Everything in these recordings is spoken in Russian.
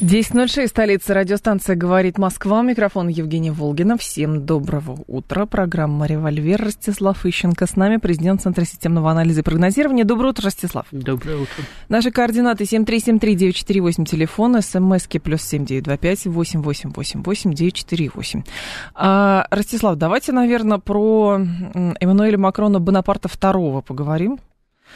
10.06, столица радиостанция «Говорит Москва». Микрофон Евгения Волгина. Всем доброго утра. Программа «Револьвер». Ростислав Ищенко с нами, президент Центра системного анализа и прогнозирования. Доброе утро, Ростислав. Доброе утро. Наши координаты 7373948, телефон, смски плюс 7925 888 948. А, Ростислав, давайте, наверное, про Эммануэля Макрона Бонапарта II поговорим.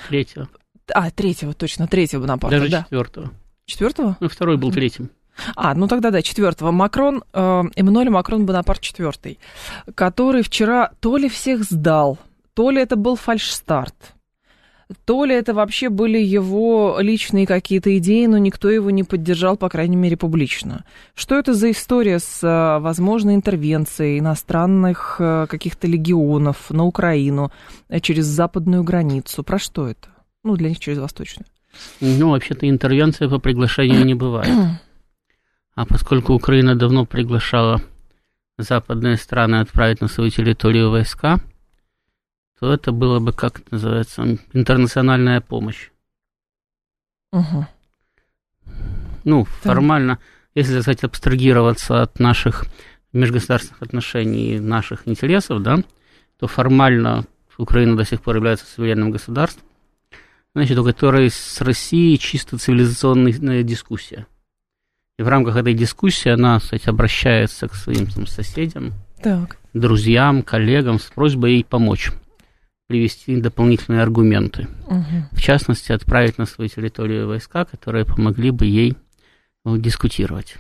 Третьего. А, третьего, точно, третьего Бонапарта, Даже да. четвертого. Четвертого? Ну, второй был третьим. А, ну тогда да, четвертого. Макрон, э, Эммануэль Макрон Бонапарт четвертый, который вчера то ли всех сдал, то ли это был фальшстарт, то ли это вообще были его личные какие-то идеи, но никто его не поддержал, по крайней мере, публично. Что это за история с э, возможной интервенцией иностранных э, каких-то легионов на Украину э, через западную границу? Про что это? Ну, для них через восточную. Ну, вообще-то интервенция по приглашению не бывает. А поскольку Украина давно приглашала западные страны отправить на свою территорию войска, то это было бы, как это называется, интернациональная помощь. Угу. Ну, формально, если, так сказать, абстрагироваться от наших межгосударственных отношений и наших интересов, да, то формально Украина до сих пор является суверенным государством, значит, у которой с Россией чисто цивилизационная дискуссия. И в рамках этой дискуссии она, кстати, обращается к своим там, соседям, Так. друзьям, коллегам с просьбой ей помочь привести дополнительные аргументы. Угу. В частности, отправить на свою территорию войска, которые помогли бы ей ну, дискутировать.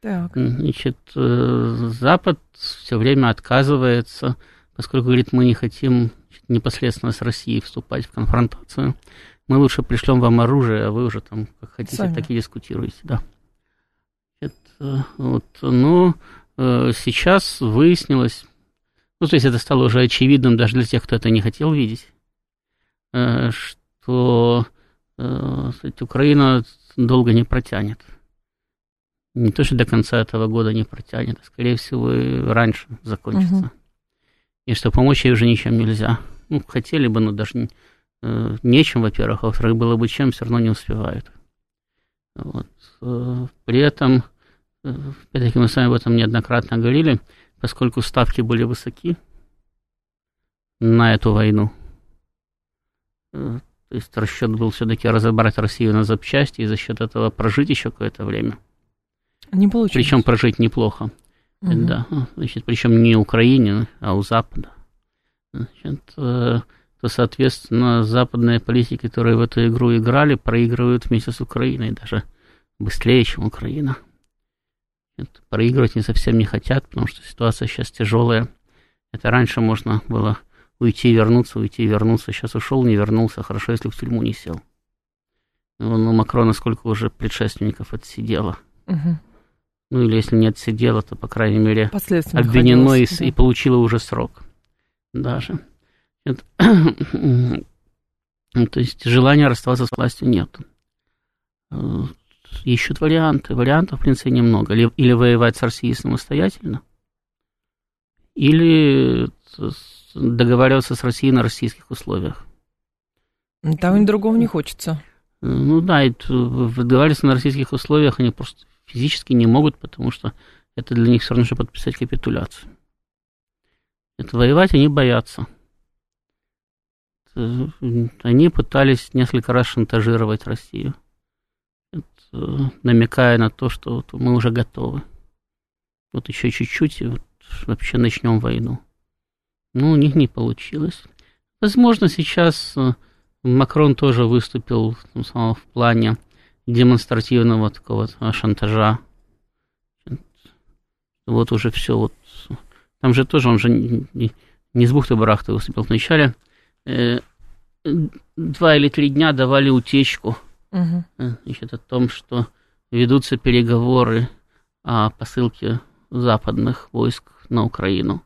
Так. Значит, э, Запад все время отказывается, поскольку говорит, мы не хотим непосредственно с Россией вступать в конфронтацию. Мы лучше пришлем вам оружие, а вы уже там как хотите, Сами. так и дискутируете, да. Это, вот, но э, сейчас выяснилось, ну, то есть это стало уже очевидным даже для тех, кто это не хотел видеть, э, что э, сказать, Украина долго не протянет. Не то, что до конца этого года не протянет, а скорее всего и раньше закончится. Мгм. И что помочь ей уже ничем нельзя. Ну, хотели бы, но даже э, нечем, во-первых, а во-вторых, было бы чем, все равно не успевают. Вот. Э, При этом, э, опять-таки, мы с вами об этом неоднократно говорили, поскольку ставки были высоки на эту войну, э, то есть расчет был все-таки разобрать Россию на запчасти и за счет этого прожить еще какое-то время. Не получилось. Причем прожить неплохо. Мгм. Да, значит, причем не Украине, а у Запада. Значит, э, то, соответственно, западные политики, которые в эту игру играли, проигрывают вместе с Украиной даже быстрее, чем Украина. Значит, проигрывать не совсем не хотят, потому что ситуация сейчас тяжелая. Это раньше можно было уйти, вернуться, уйти, вернуться. Сейчас ушел, не вернулся. Хорошо, если в тюрьму не сел. Вон у Макрона сколько уже предшественников отсидело. Мгм. Ну или если не отсидела, то, по крайней мере, обвинено и, да. и получила уже срок. Даже. Это- Ну, То есть желания расставаться с властью нет. Э, Ищут варианты. Вариантов, в принципе, немного. Или, или воевать с Россией самостоятельно, или договариваться с Россией на российских условиях. Того ни другого не хочется. Э, Ну да, и договариваться на российских условиях они просто физически не могут, потому что это для них все равно, что подписать капитуляцию. Это воевать они боятся. Они пытались несколько раз шантажировать Россию, намекая на то, что вот мы уже готовы. Вот еще чуть-чуть, и вот вообще начнем войну. Ну, у них не получилось. Возможно, сейчас э, Макрон тоже выступил ну, в плане демонстративного такого шантажа. Вот уже все вот. Там же тоже он же не, не- не с бухты-барахты выступил вначале. Э, два или три дня давали утечку э, значит, о том, что ведутся переговоры о посылке западных войск на Украину.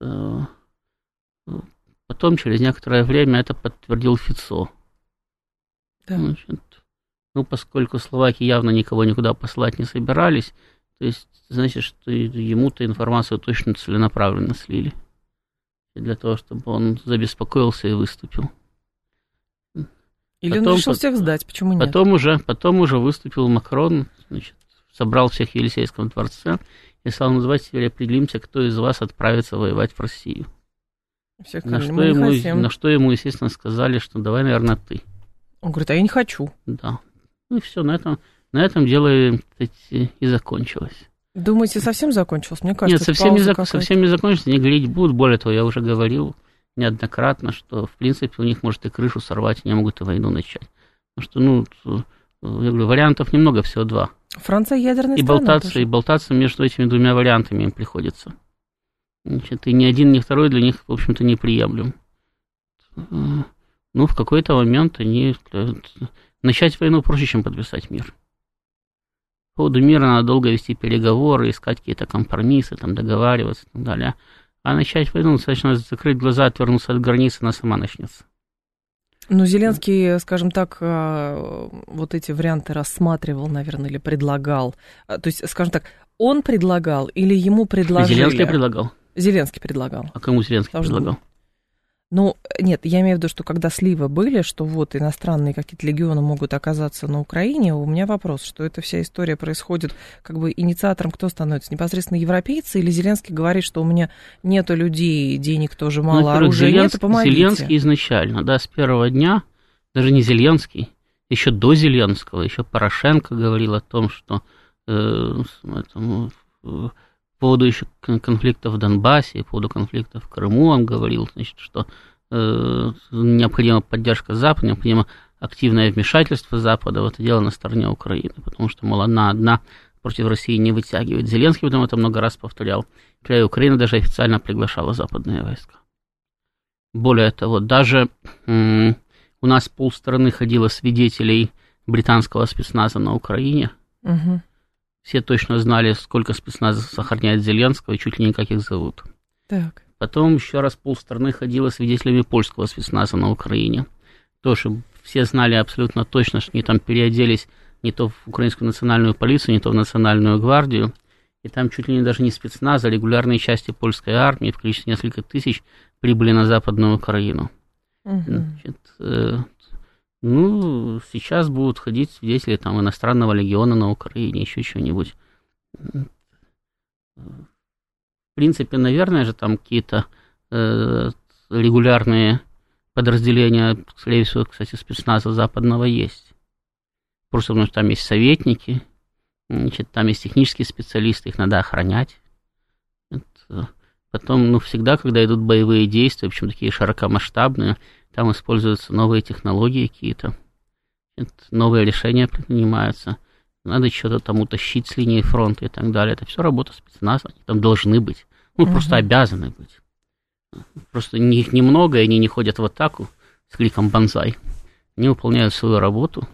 Э, Потом, через некоторое время, это подтвердил Фицо. Да. Значит, ну, поскольку словаки явно никого никуда посылать не собирались, то есть, значит, что ему-то информацию точно целенаправленно слили. Для того, чтобы он забеспокоился и выступил. Или потом, он решил всех сдать, почему нет? Потом уже, потом уже выступил Макрон, значит, собрал всех в Елисейском дворце и стал называть себя определимся, кто из вас отправится воевать в Россию. Всех на, что ему, на что ему, естественно, сказали, что давай, наверное, ты. Он говорит, а я не хочу. Да. Ну и все, на этом, на этом дело и, и закончилось. Думаете, совсем закончилось? Мне кажется, Нет, совсем не, зак- совсем не закончилось, не говорить будут. Более того, я уже говорил неоднократно, что, в принципе, у них может и крышу сорвать, и не могут и войну начать. Потому что, ну, я говорю, вариантов немного, всего два. Франция ядерная и страна болтаться, тоже. И болтаться между этими двумя вариантами им приходится. Значит, и ни один, ни второй для них, в общем-то, неприемлем. Ну, в какой-то момент они... Начать войну проще, чем подписать мир. По поводу мира надо долго вести переговоры, искать какие-то компромиссы, там, договариваться и так далее. А начать войну достаточно закрыть глаза, отвернуться от границы, она сама начнется. Ну, Зеленский, скажем так, а, вот эти варианты рассматривал, наверное, или предлагал. А, то есть, скажем так, он предлагал или ему предложили? Зеленский предлагал. Зеленский предлагал. А кому Зеленский Потому предлагал? Ну, нет, я имею в виду, что когда сливы были, что вот иностранные какие-то легионы могут оказаться на Украине, у меня вопрос, что эта вся история происходит, как бы инициатором кто становится? Непосредственно европейцы или Зеленский говорит, что у меня нету людей, денег тоже мало, ну, оружия Зеленск, нет, помогите? Зеленский изначально, да, с первого дня, даже не Зеленский, еще до Зеленского, еще Порошенко говорил о том, что э, этому, э, поводу еще конфликта в Донбассе, по поводу конфликта в Крыму он говорил, значит, что э, необходима поддержка Запада, необходимо активное вмешательство Запада в это дело на стороне Украины, потому что, мол, она одна против России не вытягивает. Зеленский потом это много раз повторял. И Украина даже официально приглашала западные войска. Более того, даже у нас полстраны ходило свидетелей британского спецназа на Украине. Угу. Все точно знали, сколько спецназа сохраняет Зеленского и чуть ли не как их зовут. Так. Потом еще раз полстраны ходило свидетелями польского спецназа на Украине. Тоже все знали абсолютно точно, что они там переоделись не то в украинскую национальную полицию, не то в национальную гвардию. И там чуть ли не даже не спецназ, а регулярные части польской армии в количестве нескольких тысяч прибыли на Западную Украину. Угу. Значит, э, ну, сейчас будут ходить свидетели там иностранного легиона на Украине, еще чего-нибудь. В принципе, наверное же, там какие-то э, регулярные подразделения, скорее всего, кстати, спецназа западного есть. Просто потому что там есть советники, значит, там есть технические специалисты, их надо охранять. Это, потом, ну, всегда, когда идут боевые действия, в общем, такие широкомасштабные, там используются новые технологии какие-то, новые решения принимаются. Надо что-то там утащить с линии фронта и так далее. Это все работа спецназа, они там должны быть. Ну, угу. просто обязаны быть. Просто их немного, и они не ходят в атаку с кликом «Бонзай». Они выполняют свою работу.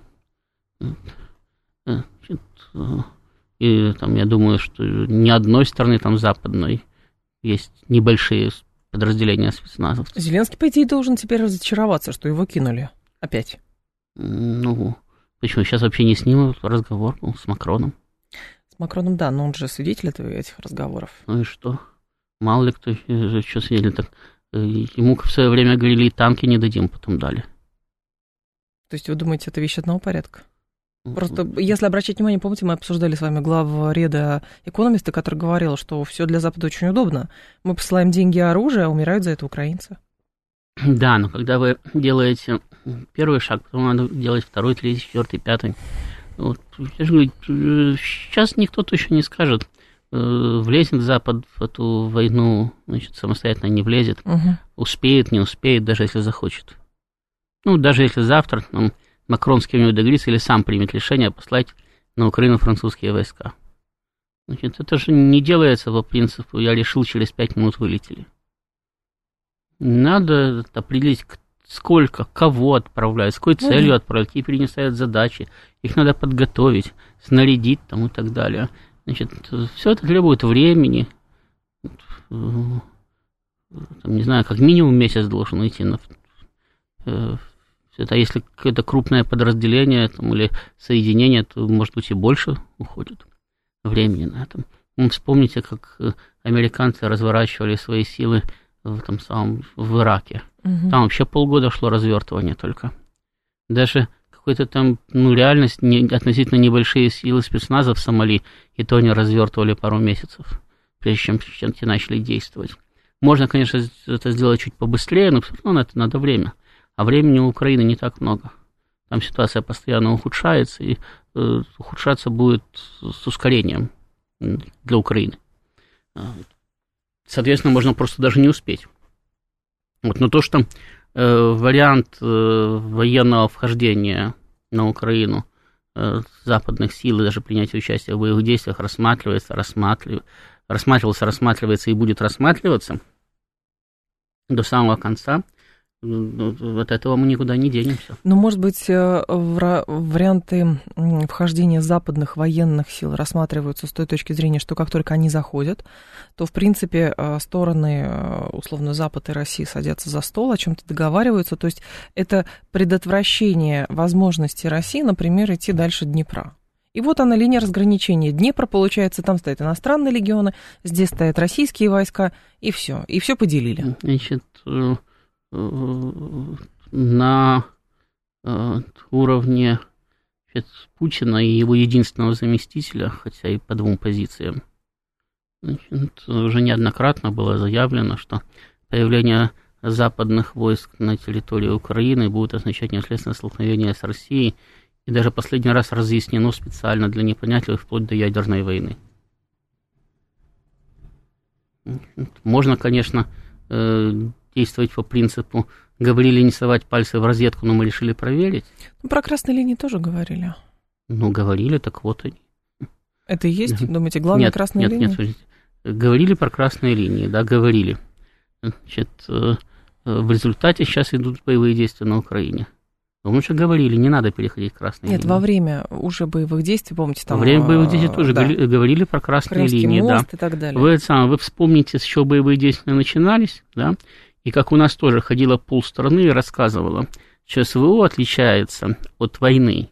И там, я думаю, что ни одной стороны там западной есть небольшие подразделения спецназовцев. Зеленский, по идее, должен теперь разочароваться, что его кинули опять. Ну, почему? Сейчас вообще не с ним разговор был, с Макроном. С Макроном, да, но он же свидетель этих разговоров. Ну и что? Мало ли кто что свидетель. Так, э, ему в свое время говорили, танки не дадим, потом дали. То есть вы думаете, это вещь одного порядка? Просто, если обращать внимание, помните, мы обсуждали с вами главреда экономиста, который говорил, что все для Запада очень удобно. Мы посылаем деньги и оружие, а умирают за это украинцы. Да, но когда вы делаете первый шаг, потом надо делать второй, третий, четвертый, пятый. Вот, я же говорю, сейчас никто точно не скажет, э, влезет Запад в эту войну, значит, самостоятельно не влезет, угу. успеет, не успеет, даже если захочет. Ну, даже если завтра там, Макрон с кем-нибудь договорится или сам примет решение послать на Украину французские войска. Значит, это же не делается по принципу «я решил, через пять минут вылетели». Надо определить, сколько, кого отправлять, с какой ну целью отправлять, какие перед ставят задачи. Их надо подготовить, снарядить там и так далее. Значит, все это требует времени. там, не знаю, как минимум месяц должен идти на это если какое-то крупное подразделение там, или соединение, то, может быть, и больше уходит времени на это. Ну, вспомните, как американцы разворачивали свои силы в этом самом в Ираке. Угу. Там вообще полгода шло развертывание только. Даже какой-то там, ну, реальность, не, относительно небольшие силы спецназа в Сомали, и то они развертывали пару месяцев, прежде чем, чем те начали действовать. Можно, конечно, это сделать чуть побыстрее, но все равно на это надо время. А времени у Украины не так много. Там ситуация постоянно ухудшается, и э, ухудшаться будет с ускорением для Украины. А, соответственно, можно просто даже не успеть. Вот, но то, что э, вариант э, военного вхождения на Украину э, западных сил и даже принятия участия в боевых действиях рассматривается, рассматривается, рассматривался, рассматривается и будет рассматриваться до самого конца – от этого мы никуда не денемся. Но, может быть, э, варианты вхождения западных военных сил рассматриваются с той точки зрения, что как только они заходят, то, в принципе, э, стороны, э, условно, Запад и Россия садятся за стол, о чем-то договариваются. То есть это предотвращение возможности России, например, идти дальше Днепра. И вот она линия разграничения. Днепр, получается, там стоят иностранные легионы, здесь стоят российские войска, и все. И все поделили. Значит, на э, уровне Путина и его единственного заместителя, хотя и по двум позициям, значит, уже неоднократно было заявлено, что появление западных войск на территории Украины будет означать непосредственное столкновение с Россией, и даже последний раз разъяснено специально для непонятливых вплоть до ядерной войны. Можно, конечно, э, действовать по принципу говорили не совать пальцы в розетку, но мы решили проверить. Ну, про красные линии тоже говорили. Ну, говорили, так вот они. Это и есть, думаете, главная нет, красная нет, линия? Нет, нет, говорили про красные линии, да, говорили. Значит, э, в результате сейчас идут боевые действия на Украине. Мы уже говорили, не надо переходить к красной Нет, линии. во время уже боевых действий, помните, там... Во время боевых действий э, тоже да. говорили про красные Крымский линии, мост да. и так далее. Вы, сам, вы вспомните, с чего боевые действия начинались, да, и как у нас тоже ходила полстраны и рассказывала, что СВО отличается от войны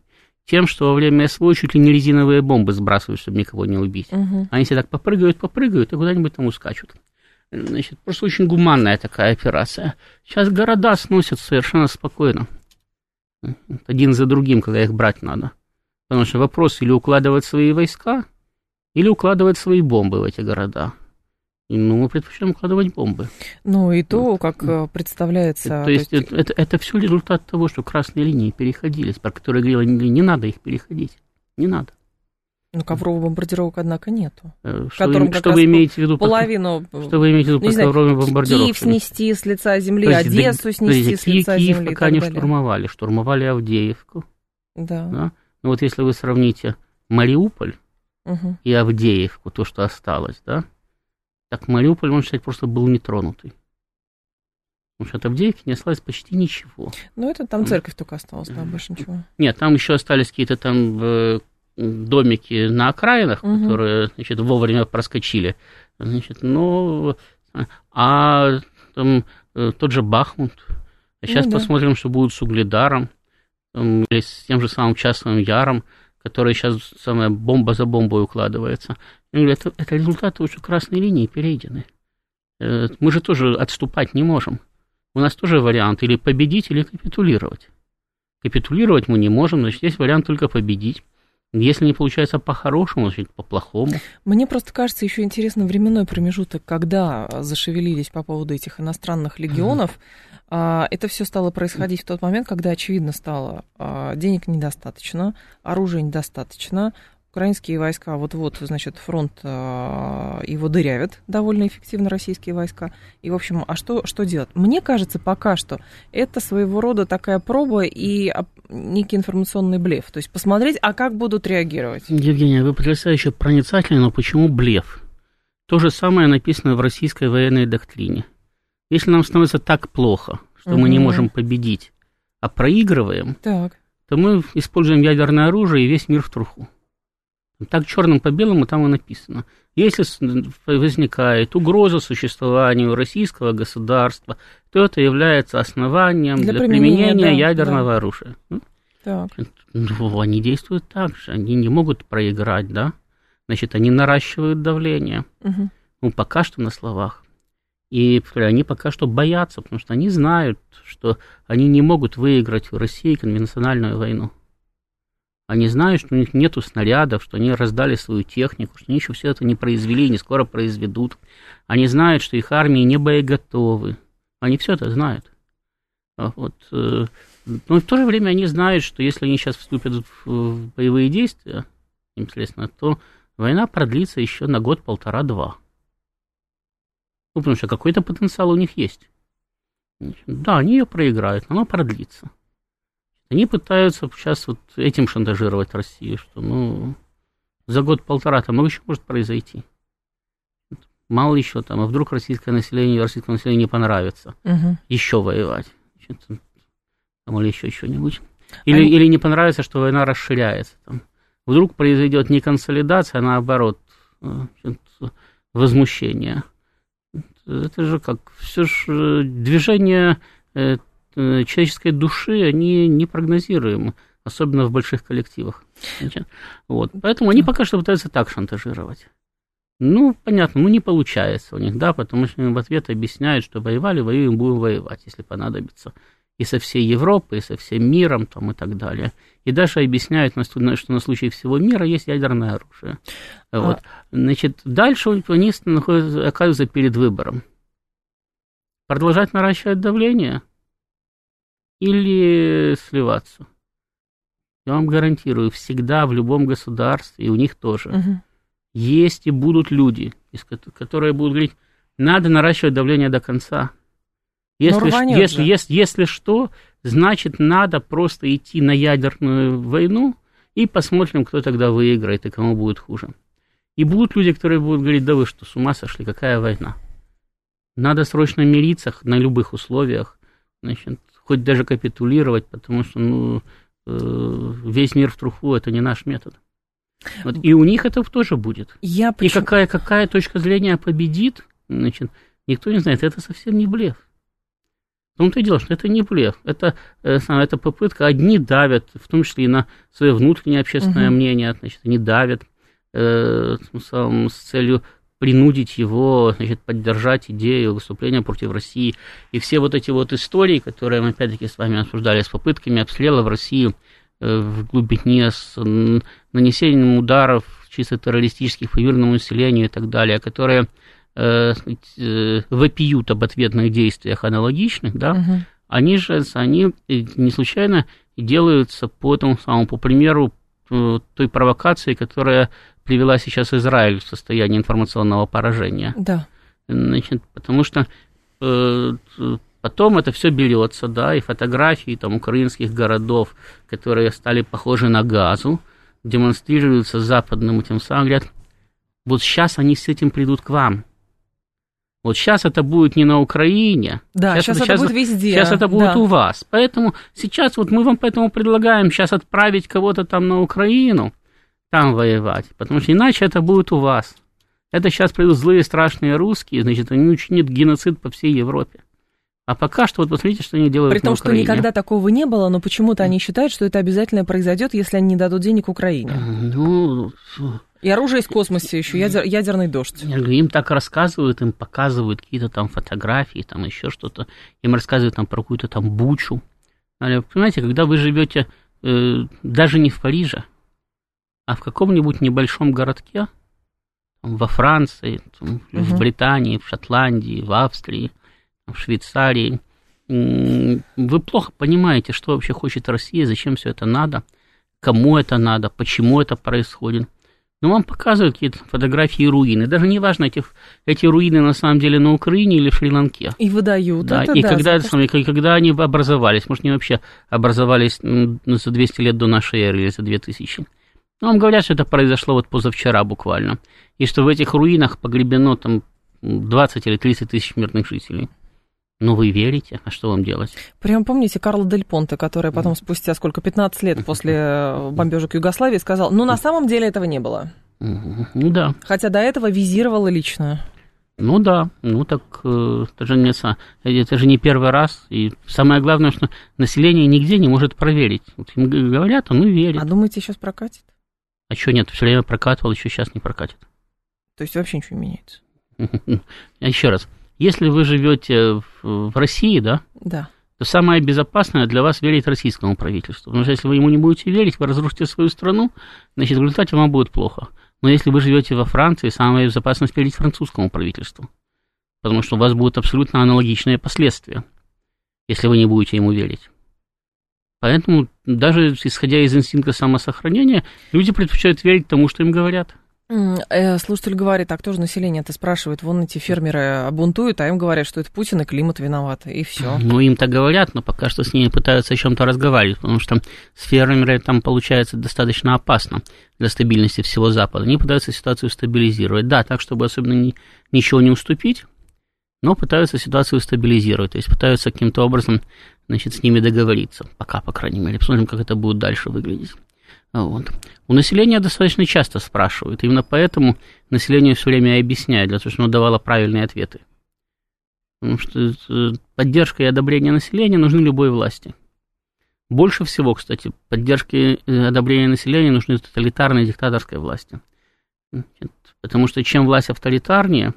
тем, что во время СВО чуть ли не резиновые бомбы сбрасывают, чтобы никого не убить. Угу. Они все так попрыгают, попрыгают и куда-нибудь там ускачут. Значит, просто очень гуманная такая операция. Сейчас города сносят совершенно спокойно. Один за другим, когда их брать надо. Потому что вопрос или укладывать свои войска, или укладывать свои бомбы в эти города. Ну, мы предпочитаем укладывать бомбы. Ну, и то, как э, представляется... То, то есть, это, это, все результат того, что красные линии переходились, про которые говорила, не, надо их переходить. Не надо. Ну, ковровых бомбардировок, однако, нету. Э, что, вы, что вы имеете в виду? Половину... Что вы имеете в виду под ковровыми бомбардировками? Киев снести с лица земли, есть, Одессу да, снести с лица Киев земли пока не штурмовали. Штурмовали Авдеевку. Да. да. Ну, вот если вы сравните Мариуполь угу. и Авдеевку, то, что осталось, да, так Мариуполь, можно сказать, просто был нетронутый. Потому что от Авдеевки не осталось почти ничего. Ну, это там церковь только осталась, да, больше ничего. Нет, там еще остались какие-то там э, домики на окраинах, угу. которые, значит, вовремя проскочили. Значит, ну, а там э, тот же Бахмут. А сейчас ну, да. посмотрим, что будет с Угледаром, там, или с тем же самым Часовым Яром, который сейчас самая бомба за бомбой укладывается. Это, это результаты уже красной линии перейдены. Э, мы же тоже отступать не можем. У нас тоже вариант или победить, или капитулировать. Капитулировать мы не можем, значит, есть вариант только победить. Если не получается по-хорошему, значит, по-плохому. Мне просто кажется еще интересно временной промежуток, когда зашевелились по поводу этих иностранных легионов. Mm-hmm. Это все стало происходить в тот момент, когда очевидно стало, а, денег недостаточно, оружия недостаточно, Украинские войска, вот-вот, значит, фронт э, его дырявят довольно эффективно, российские войска. И, в общем, а что, что делать? Мне кажется, пока что это своего рода такая проба и некий информационный блеф. То есть посмотреть, а как будут реагировать. Евгения, вы потрясающе проницательны, но почему блеф? То же самое написано в российской военной доктрине. Если нам становится так плохо, что угу. мы не можем победить, а проигрываем, так. то мы используем ядерное оружие и весь мир в труху. Так черным по белому там и написано. Если возникает угроза существованию российского государства, то это является основанием для, для применения, применения да, ядерного да. оружия. Так. Ну, они действуют так же, они не могут проиграть, да? Значит, они наращивают давление. Угу. Ну, пока что на словах. И они пока что боятся, потому что они знают, что они не могут выиграть в России конвенциональную войну. Они знают, что у них нету снарядов, что они раздали свою технику, что они еще все это не произвели не скоро произведут. Они знают, что их армии не боеготовы. Они все это знают. А вот, э, но в то же время они знают, что если они сейчас вступят в боевые действия, непосредственно, то война продлится еще на год, полтора, два. Ну, потому что какой-то потенциал у них есть. Да, они ее проиграют, но она продлится. Они пытаются сейчас вот этим шантажировать Россию, что, ну, за год-полтора там много еще может произойти. Мало еще там, а вдруг российское население, российское население не понравится угу. еще воевать. Значит, там, или еще что-нибудь. Или, Они... или не понравится, что война расширяется. Там. Вдруг произойдет не консолидация, а наоборот значит, возмущение. Это же как, все же движение э, э, человеческой души, они непрогнозируемы, особенно в больших коллективах. Вот. Поэтому они пока что пытаются так шантажировать. Ну, понятно, ну не получается у них, да, потому что им в ответ объясняют, что воевали, воюем, будем воевать, если понадобится и со всей Европой, и со всем миром там, и так далее. И даже объясняют, что на случай всего мира есть ядерное оружие. А... Вот. Значит, дальше они находятся, оказываются перед выбором. Продолжать наращивать давление или сливаться. Я вам гарантирую, всегда в любом государстве, и у них тоже, угу. есть и будут люди, которые будут говорить, надо наращивать давление до конца. Если, если, если, если что, значит, надо просто идти на ядерную войну и посмотрим, кто тогда выиграет и кому будет хуже. И будут люди, которые будут говорить, да вы что, с ума сошли, какая война? Надо срочно мириться на любых условиях, значит, хоть даже капитулировать, потому что ну, э, весь мир в труху – это не наш метод. Вот, и у них это тоже будет. Я почему... И какая, какая точка зрения победит, значит, никто не знает, это совсем не блеф. В том-то и дело, что это не блеф, это, э, это попытка, одни давят, в том числе и на свое внутреннее общественное угу. мнение, значит, они давят э, с целью принудить его, значит, поддержать идею выступления против России. И все вот эти вот истории, которые мы опять-таки с вами обсуждали, с попытками обстрела в Россию э, в глубине, с нанесением ударов чисто террористических по мирному населению и так далее, которые э, э, вопиют об ответных действиях аналогичных, да, угу. они же, они не случайно делаются по этому самому, по примеру той провокации, которая привела сейчас Израиль в состояние информационного поражения. Да. Значит, потому что э, потом это все берется, да, и фотографии там украинских городов, которые стали похожи на газу, демонстрируются западным тем самым, говорят, вот сейчас они с этим придут к вам. Вот сейчас это будет не на Украине. Да, сейчас, сейчас это, сейчас, будет везде. Сейчас это будет да. у вас. Поэтому сейчас вот мы вам поэтому предлагаем сейчас отправить кого-то там на Украину, там воевать. Потому что иначе это будет у вас. Это сейчас придут злые страшные русские, значит, они учинят геноцид по всей Европе. А пока что, вот посмотрите, что они делают При том, что никогда такого не было, но почему-то они считают, что это обязательно произойдет, если они не дадут денег Украине. Ну, и оружие из космоса еще, ядер, ядерный дождь. Им так рассказывают, им показывают какие-то там фотографии, там еще что-то. Им рассказывают там про какую-то там бучу. Понимаете, когда вы живете э, даже не в Париже, а в каком-нибудь небольшом городке, там, во Франции, там, угу. в Британии, в Шотландии, в Австрии, в Швейцарии, вы плохо понимаете, что вообще хочет Россия, зачем все это надо, кому это надо, почему это происходит. Но ну, вам показывают какие-то фотографии руины. Даже не важно, эти, эти руины на самом деле на Украине или в Шри-Ланке. И выдают. Да, это и да, когда, это, что... когда они образовались, может, они вообще образовались ну, за 200 лет до нашей эры или за 2000. Но вам говорят, что это произошло вот позавчера буквально. И что в этих руинах погребено там 20 или 30 тысяч мирных жителей. Ну, вы верите, а что вам делать? Прям помните Карла Дель Понте, который потом спустя сколько, 15 лет после э, бомбежек Югославии сказал, ну, на самом деле этого не было. Ну да. Хотя до этого визировала лично. Ну да, ну так э, это же, не, это же не первый раз. И самое главное, что население нигде не может проверить. Вот им говорят, оно верит. А думаете, сейчас прокатит? А что нет, все время прокатывал, еще сейчас не прокатит. То есть вообще ничего не меняется? Еще раз, если вы живете в, в России, да? Да. То самое безопасное для вас верить российскому правительству. Потому что если вы ему не будете верить, вы разрушите свою страну, значит, в результате вам будет плохо. Но если вы живете во Франции, самое безопасное верить французскому правительству. Потому что у вас будут абсолютно аналогичные последствия, если вы не будете ему верить. Поэтому даже исходя из инстинкта самосохранения, люди предпочитают верить тому, что им говорят. Э, слушатель говорит, так тоже население это спрашивает, вон эти фермеры бунтуют, а им говорят, что это Путин и климат виноваты, и все. Ну, им так говорят, но пока что с ними пытаются о чем-то разговаривать, потому что с фермерами там получается достаточно опасно для стабильности всего Запада. Они пытаются ситуацию стабилизировать, да, так, чтобы особенно ни, ничего не уступить, но пытаются ситуацию стабилизировать, то есть пытаются каким-то образом, значит, с ними договориться, пока, по крайней мере, посмотрим, как это будет дальше выглядеть. Вот. У населения достаточно часто спрашивают. Именно поэтому население все время объясняет, для того, чтобы оно давало правильные ответы. Потому что э, поддержка и одобрение населения нужны любой власти. Больше всего, кстати, поддержки и одобрения населения нужны тоталитарной диктаторской власти. Потому что чем власть авторитарнее,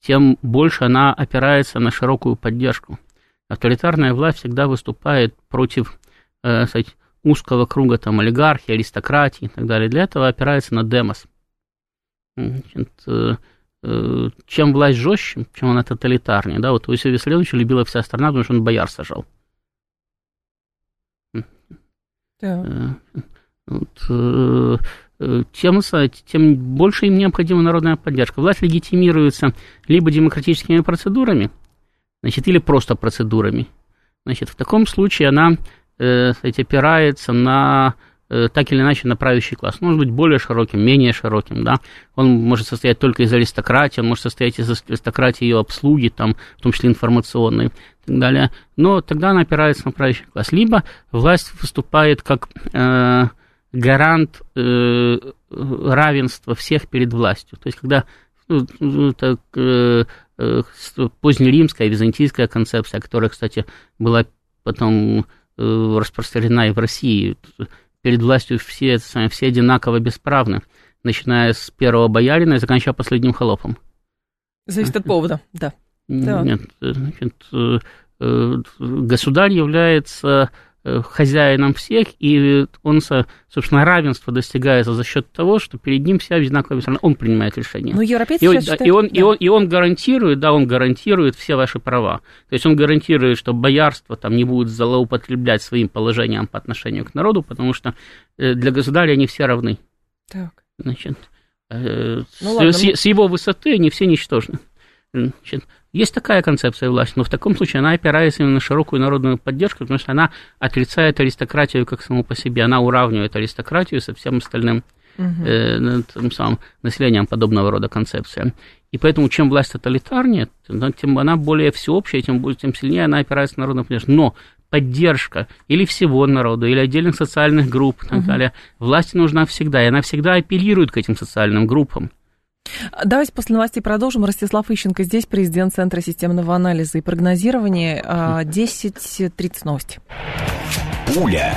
тем больше она опирается на широкую поддержку. Авторитарная власть всегда выступает против, э, сказать, узкого круга там олигархии, аристократии и так далее. Для этого опирается на демос. Значит, э, э, чем власть жестче, чем она тоталитарнее. Да, вот Иосифа Виссарионовича любила вся страна, потому что он бояр сажал. Да. Э, вот, тем, тем больше им необходима народная поддержка. Власть легитимируется либо демократическими процедурами, значит, или просто процедурами. Значит, в таком случае она э, сказать, опирается на э, так или иначе на правящий класс. Может быть более широким, менее широким, да. Он может состоять только из аристократии, он может состоять из аристократии ее обслуги, там, в том числе информационной и так далее. Но тогда она опирается на правящий класс. Либо власть выступает как э, гарант э, равенства всех перед властью. То есть, когда ну, ну так, э, э, позднеримская, византийская концепция, которая, кстати, была потом Э, распространена и в России. Перед властью все, все одинаково бесправны, начиная с первого боярина и заканчивая последним холопом. Зависит от повода, да. Нет, значит, э, э, государь является Э, хозяином всех, и он, собственно, равенство достигается за счет того, что перед ним вся одинаковая страна, он принимает решение. Ну, европейцы и, он, считают, и, он, да. и, он, и он гарантирует, да, он гарантирует все ваши права. То есть он гарантирует, что боярство там не будет злоупотреблять своим положением по отношению к народу, потому что э, для государя они все равны. Так. Значит, э, ну, ладно, с, мы... с его высоты они все ничтожны. Значит, есть такая концепция власти, но в таком случае она опирается именно на широкую народную поддержку, потому что она отрицает аристократию как саму по себе, она уравнивает аристократию со всем остальным угу. э, тем самым населением подобного рода концепция. И поэтому чем власть тоталитарнее, тем она более всеобщая, тем, тем сильнее она опирается на народную поддержку. Но поддержка или всего народа, или отдельных социальных групп и так угу. далее, власти нужна всегда, и она всегда апеллирует к этим социальным группам. Давайте после новостей продолжим. Ростислав Ищенко здесь, президент Центра системного анализа и прогнозирования. 10.30 а, новости. Пуля.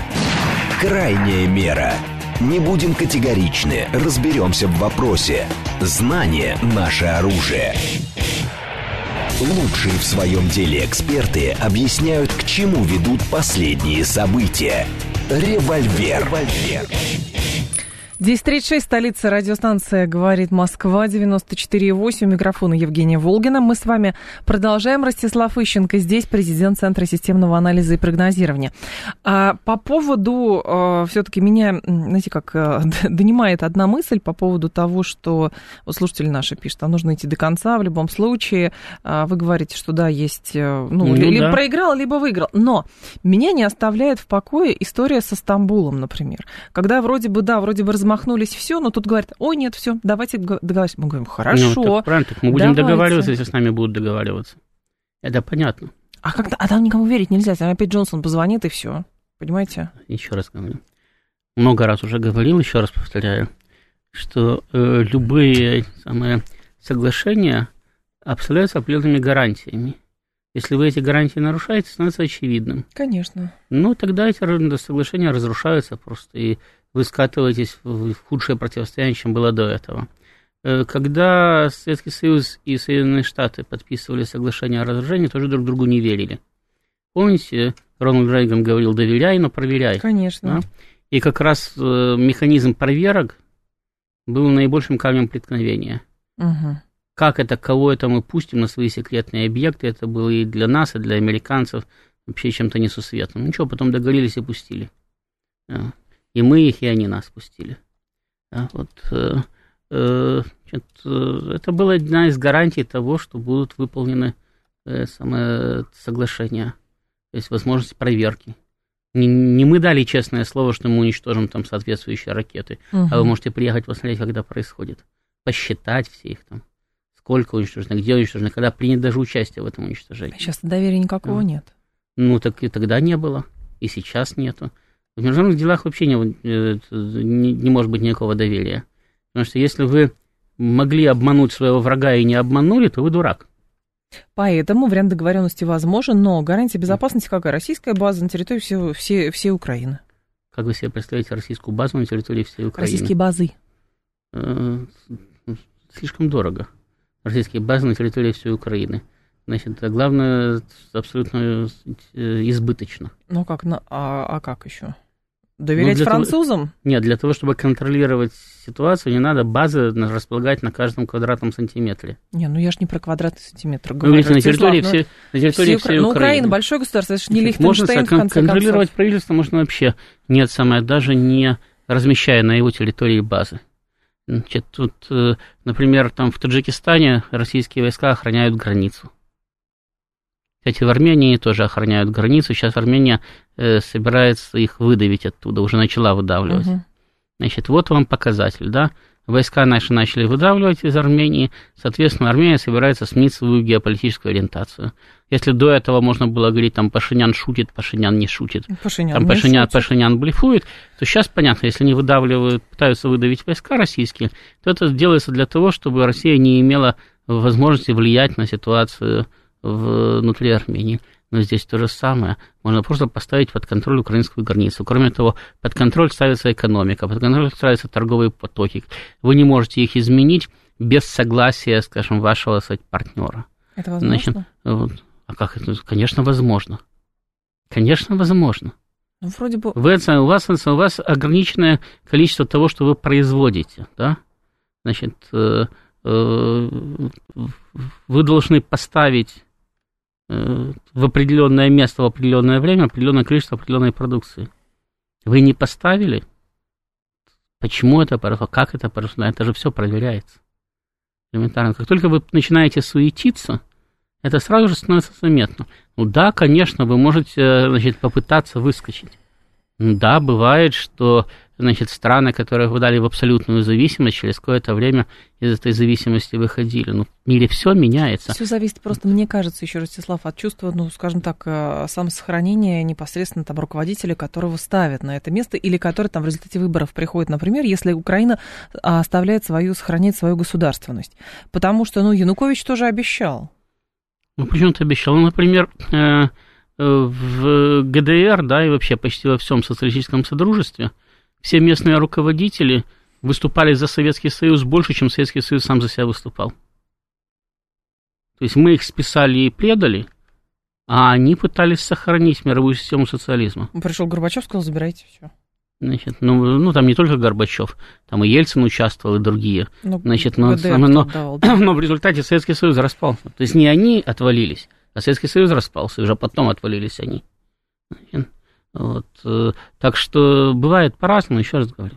Крайняя мера. Не будем категоричны, разберемся в вопросе. Знание – наше оружие. Лучшие в своем деле эксперты объясняют, к чему ведут последние события. Револьвер. Револьвер. 10.36, столица радиостанция «Говорит Москва», 94.8, у микрофона Евгения Волгина. Мы с вами продолжаем. Ростислав Ищенко здесь, президент Центра системного анализа и прогнозирования. А по поводу, э, все-таки меня, знаете, как э, донимает одна мысль по поводу того, что, вот слушатели наши пишут, а нужно идти до конца в любом случае. А вы говорите, что да, есть, э, ну, ну либо да. проиграл, либо выиграл. Но меня не оставляет в покое история со Стамбулом, например. Когда вроде бы, да, вроде бы размахнулись размахнулись, все, но тут говорят, ой, нет, все, давайте договариваться. Мы говорим, хорошо. Ну, так правильно, так мы будем давайте. договариваться, если с нами будут договариваться. Это понятно. А, когда, а там никому верить нельзя, там опять Джонсон позвонит и все. Понимаете? Еще раз говорю. Много раз уже говорил, еще раз повторяю, что э, любые самые соглашения обставляются определенными гарантиями. Если вы эти гарантии нарушаете, становится очевидным. Конечно. Ну, тогда эти соглашения разрушаются просто, и вы скатываетесь в худшее противостояние, чем было до этого. Э, когда Советский Союз и Соединенные Штаты подписывали соглашение о разоружении, тоже друг другу не верили. Помните, Рональд Рейган говорил, доверяй, но проверяй. Конечно. Да? И как раз э, механизм проверок был наибольшим камнем преткновения. Угу. Как это, кого это мы пустим на свои секретные объекты, это было и для нас, и для американцев вообще чем-то несусветным. Ничего, потом договорились и пустили. Да. И мы их, и они нас пустили. Да, вот, э, э, это была одна из гарантий того, что будут выполнены э, самое соглашения, то есть возможность проверки. Не, не мы дали честное слово, что мы уничтожим там соответствующие ракеты, угу. а вы можете приехать посмотреть, когда происходит, посчитать все их там, сколько уничтожено, где уничтожено, когда принято даже участие в этом уничтожении. Сейчас доверия никакого а. нет. Ну, так и тогда не было, и сейчас нету. В международных делах вообще не, э, не, не может быть никакого доверия. Потому что если вы могли обмануть своего врага и не обманули, то вы дурак. Поэтому вариант договоренности возможен, но гарантия безопасности какая? Российская база на территории всей, всей, всей Украины. Как вы себе представляете российскую базу на территории всей Украины? Российские базы. Э, слишком дорого. Российские базы на территории всей Украины. Значит, главное, абсолютно э, избыточно. Ну как, а, а как еще? Доверять ну, французам? Того, нет, для того, чтобы контролировать ситуацию, не надо базы располагать на каждом квадратном сантиметре. Не, ну я же не про квадратный сантиметр говорю. Ну, видите, на территории, все, на территории всей Украины. Ну, Украина большое государство, это же не Лихтенштейн, можно, в конце контролировать концов. правительство можно вообще, нет, самое, даже не размещая на его территории базы. Значит, тут, э, например, там в Таджикистане российские войска охраняют границу. Кстати, в Армении тоже охраняют границу. Сейчас Армения э, собирается их выдавить оттуда, уже начала выдавливать. Угу. Значит, вот вам показатель, да? Войска наши начали выдавливать из Армении, соответственно, Армения собирается сменить свою геополитическую ориентацию. Если до этого можно было говорить, там, Пашинян шутит, Пашинян не шутит, Пашинян там, не Пашинян, шутит. Пашинян блефует, то сейчас понятно, если они выдавливают, пытаются выдавить войска российские, то это делается для того, чтобы Россия не имела возможности влиять на ситуацию внутри Армении. Но здесь то же самое. Можно просто поставить под контроль украинскую границу. Кроме того, под контроль ставится экономика, под контроль ставятся торговые потоки. Вы не можете их изменить без согласия, скажем, вашего сказать, партнера. Это возможно? Значит, вот, а как это? Конечно, возможно. Конечно, возможно. Ну, вроде бы... Вы, у, вас, у вас ограниченное количество того, что вы производите, да? Значит, э, э, вы должны поставить в определенное место в определенное время определенное количество определенной продукции. Вы не поставили? Почему это произошло? Как это произошло? Это же все проверяется. Элементарно. Как только вы начинаете суетиться, это сразу же становится заметно. Ну да, конечно, вы можете значит, попытаться выскочить. Да, бывает, что значит, страны, которые выдали в абсолютную зависимость, через какое-то время из этой зависимости выходили. Ну, в мире все меняется. Все зависит просто, мне кажется, еще, Ростислав, от чувства, ну, скажем так, э, самосохранения непосредственно там руководителя, которого ставят на это место, или который там в результате выборов приходит, например, если Украина а, оставляет свою, сохраняет свою государственность. Потому что, ну, Янукович тоже обещал. Ну, почему-то обещал. Ну, например, э, э, в ГДР, да, и вообще почти во всем социалистическом содружестве – все местные руководители выступали за Советский Союз больше, чем Советский Союз сам за себя выступал. То есть мы их списали и предали, а они пытались сохранить мировую систему социализма. Пришел Горбачев, сказал, забирайте все. Значит, ну, ну, там не только Горбачев, там и Ельцин участвовал, и другие. Ну, Значит, но, но, но, да. но в результате Советский Союз распался. То есть не они отвалились, а Советский Союз распался, и уже потом отвалились они. Значит, вот. Э, так что бывает по-разному, еще раз говорю.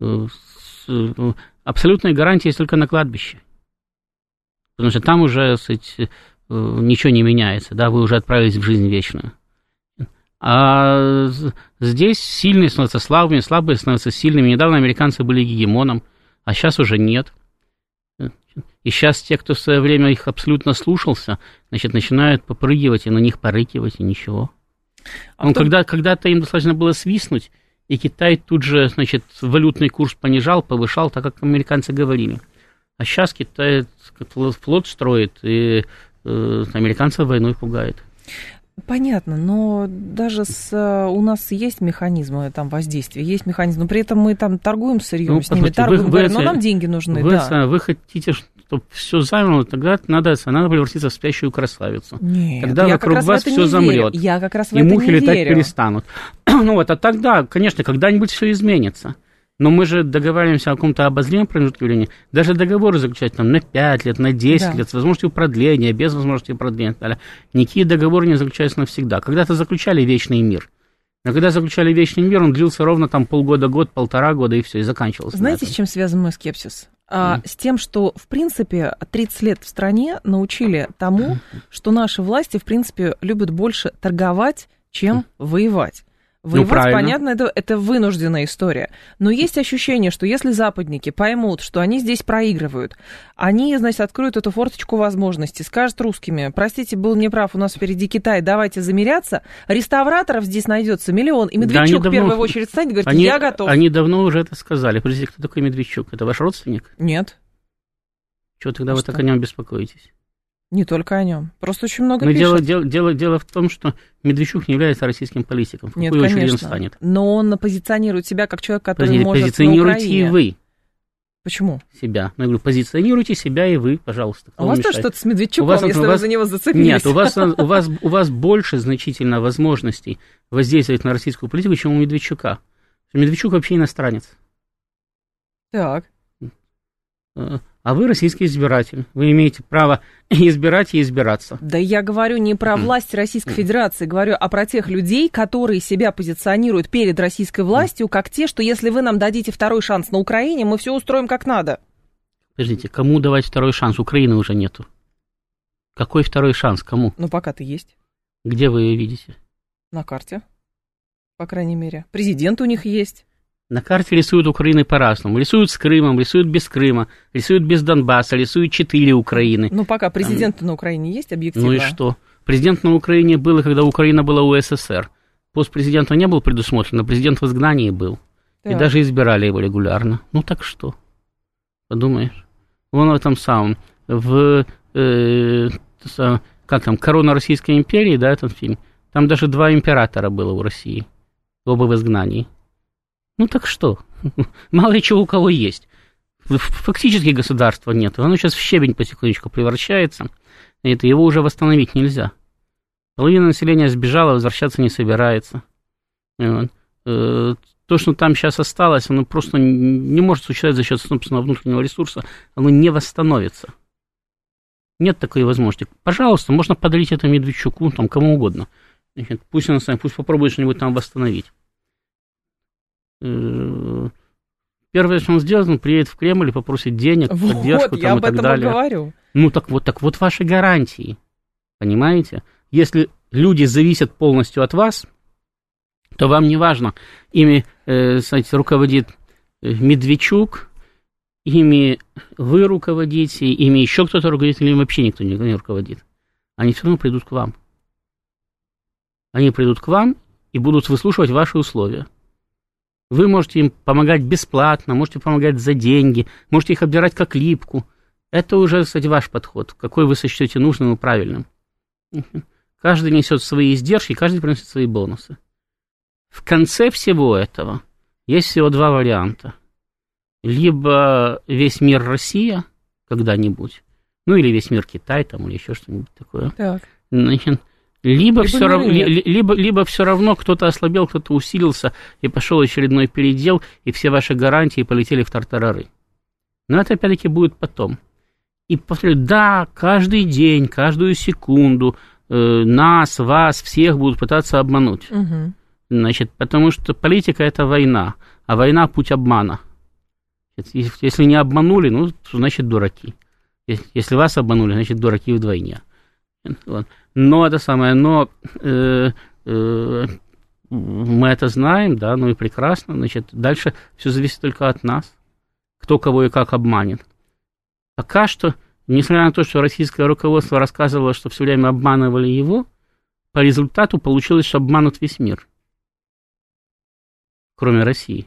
Э, э, абсолютная гарантия есть только на кладбище. Потому что там уже, сказать, ничего не меняется, да, вы уже отправились в жизнь вечную. А здесь сильные становятся слабыми, слабые становятся сильными. Недавно американцы были гегемоном, а сейчас уже нет. И сейчас те, кто в свое время их абсолютно слушался, значит, начинают попрыгивать и на них порыкивать, и ничего. А ну, кто... когда, когда-то им достаточно было свистнуть, и Китай тут же, значит, валютный курс понижал, повышал, так как американцы говорили. А сейчас Китай флот строит, и э, американцев войной пугает. Понятно, но даже с, э, у нас есть механизмы там воздействия, есть механизмы, но при этом мы там торгуем сырьем ну, с ними, торгуем, вы, говорим, вы, но нам деньги нужны, вы, да. Вы хотите, чтобы все замерло, тогда надо, надо превратиться в спящую красавицу. Нет, тогда вокруг вас все замрет. Я как раз в и это мухи не летать верю. перестанут. ну вот, а тогда, конечно, когда-нибудь все изменится. Но мы же договариваемся о каком-то обозримом промежутке времени. Даже договоры заключать там на 5 лет, на 10 да. лет, с возможностью продления, без возможности продления. Никакие договоры не заключаются навсегда. Когда-то заключали вечный мир. Но когда заключали вечный мир, он длился ровно там полгода, год, полтора года, и все, и заканчивался. Знаете, с чем связан мой скепсис? А, С тем, что, в принципе, 30 лет в стране научили тому, что наши власти, в принципе, любят больше торговать, чем воевать. Воевать, ну, понятно, это, это вынужденная история. Но есть ощущение, что если западники поймут, что они здесь проигрывают, они, значит, откроют эту форточку возможностей, скажут русскими, простите, был неправ, у нас впереди Китай, давайте замеряться. Реставраторов здесь найдется миллион, и Медведчук да в первую очередь станет и говорит, они, я готов. Они давно уже это сказали. Подождите, кто такой Медведчук? Это ваш родственник? Нет. Чего тогда а вы что? так о нем беспокоитесь? Не только о нем. Просто очень много Но пишет. Дело, дело, дело, дело в том, что Медведчук не является российским политиком. В Нет, какую конечно. он станет? Но он позиционирует себя как человек, который Подождите, может позиционируйте и вы. Почему? Себя. Ну, я говорю, позиционируйте себя и вы, пожалуйста. А у вас тоже что-то с Медведчуком, у вас, если у вас, вы за него зацепились? Нет, у вас, у, вас, у вас больше значительно возможностей воздействовать на российскую политику, чем у Медведчука. Медведчук вообще иностранец. Так. А вы российский избиратель. Вы имеете право избирать и избираться. Да я говорю не про власть Российской Федерации, говорю, а про тех людей, которые себя позиционируют перед российской властью, как те, что если вы нам дадите второй шанс на Украине, мы все устроим как надо. Подождите, кому давать второй шанс? Украины уже нету. Какой второй шанс? Кому? Ну, пока-то есть. Где вы ее видите? На карте, по крайней мере. Президент у них есть. На карте рисуют Украины по-разному. Рисуют с Крымом, рисуют без Крыма, рисуют без Донбасса, рисуют четыре Украины. Ну, пока президент на Украине есть, объективно. Ну и что? Президент на Украине был, когда Украина была УССР. Пост президента не был предусмотрен, а президент в изгнании был. Так. И даже избирали его регулярно. Ну так что? Подумаешь. Вон в этом самом, в, э, как там, «Корона Российской империи», да, этот фильм, там даже два императора было у России, оба в изгнании. Ну так что? Мало ли чего у кого есть. Фактически государства нет. Оно сейчас в щебень потихонечку превращается. Это его уже восстановить нельзя. Половина населения сбежала, возвращаться не собирается. Э, то, что там сейчас осталось, оно просто не может существовать за счет собственного внутреннего ресурса. Оно не восстановится. Нет такой возможности. Пожалуйста, можно подарить это Медведчуку, там, кому угодно. Значит, пусть он сам, пусть попробует что-нибудь там восстановить. Э, первое, что он сделает, он приедет в Кремль и попросит денег, вот, поддержку там, и так этом далее. И говорю. Ну так вот, так вот ваши гарантии, понимаете? Если люди зависят полностью от вас, то вам не важно, ими, э, знаете, руководит э, Медведчук, ими вы руководите, ими еще кто-то руководит, или вообще никто не руководит. Они все равно придут к вам. Они придут к вам и будут выслушивать ваши условия. Вы можете им помогать бесплатно, можете помогать за деньги, можете их обдирать как липку. Это уже, кстати, ваш подход, какой вы сочтете нужным и правильным. Каждый несет свои издержки, каждый приносит свои бонусы. В конце всего этого есть всего два варианта. Либо весь мир Россия когда-нибудь, ну или весь мир Китай там, или еще что-нибудь такое. Так. Значит, либо, либо, все рав... либо, либо все равно кто-то ослабел, кто-то усилился, и пошел очередной передел, и все ваши гарантии полетели в тартарары. Но это опять-таки будет потом. И повторю, да, каждый день, каждую секунду э, нас, вас, всех будут пытаться обмануть. Угу. Значит, потому что политика это война, а война путь обмана. Если не обманули, ну, значит дураки. Если вас обманули, значит дураки вдвойне. Но это самое, но э, э, мы это знаем, да, ну и прекрасно, значит, дальше все зависит только от нас, кто кого и как обманет. Пока что несмотря на то, что российское руководство рассказывало, что все время обманывали его, по результату получилось, что обманут весь мир, кроме России.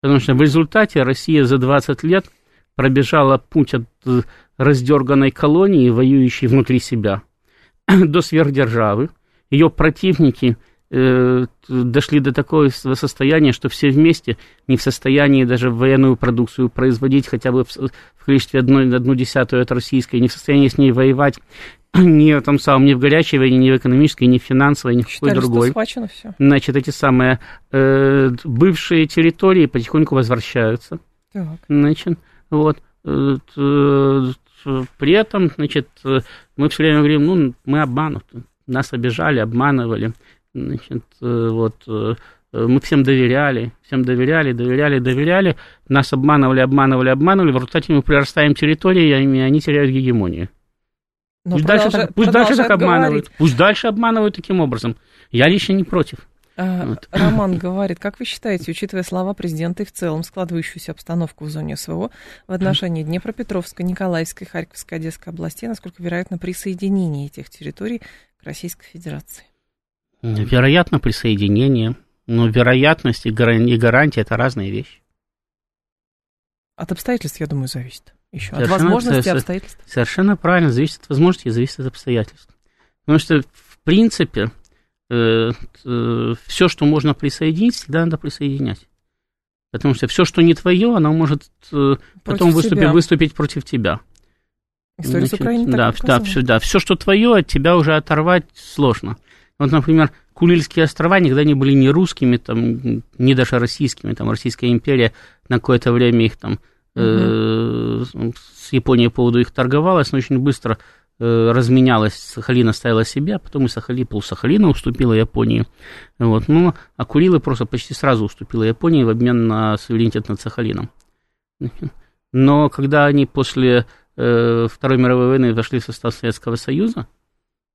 Потому что в результате Россия за 20 лет пробежала путь от э, раздерганной колонии, воюющей внутри себя, до сверхдержавы. Ее противники – Э, дошли до такого состояния, что все вместе не в состоянии даже военную продукцию производить хотя бы в количестве одной, одну десятую от российской, не в состоянии с ней воевать ни в том самом, ни в горячей войне, ни в экономической, ни в финансовой, ни в какой другой. Что схвачено все. Значит, эти самые э, бывшие территории потихоньку возвращаются. Так. Значит, вот. Э, при этом, значит, мы все время говорим, ну, мы обмануты, нас обижали, обманывали. Значит, э, вот э, мы всем доверяли, всем доверяли, доверяли, доверяли, нас обманывали, обманывали, обманывали, в результате мы прирастаем территории, и они теряют гегемонию. Но пусть дальше, так, пусть дальше так обманывают, говорить. пусть дальше обманывают таким образом. Я лично не против. А, вот. Роман говорит, как вы считаете, учитывая слова президента и в целом складывающуюся обстановку в зоне СВО в отношении Днепропетровской, Николаевской, Харьковской, Одесской областей, насколько вероятно присоединение этих территорий к Российской Федерации? Вероятно, присоединение, но вероятность и гарантия – это разные вещи. От обстоятельств, я думаю, зависит. Еще совершенно, от возможностей и обстоятельств. Совершенно правильно, зависит от возможностей и зависит от обстоятельств. Потому что, в принципе, э, э, все, что можно присоединить, всегда надо присоединять. Потому что все, что не твое, оно может э, потом выступить, выступить против тебя. История Значит, с Украиной да, да, все, да, все, что твое, от тебя уже оторвать сложно. Вот, например, Курильские острова никогда не были ни русскими, там, ни даже российскими. Там Российская империя на какое-то время их там э, с Японией по поводу их торговалась, но очень быстро разменялась, Сахалин оставила себя, потом и Сахали, пол Сахалина уступила Японии. Вот. Ну, а Курилы просто почти сразу уступила Японии в обмен на суверенитет над Сахалином. Но когда они после э, Второй мировой войны вошли в состав Советского Союза,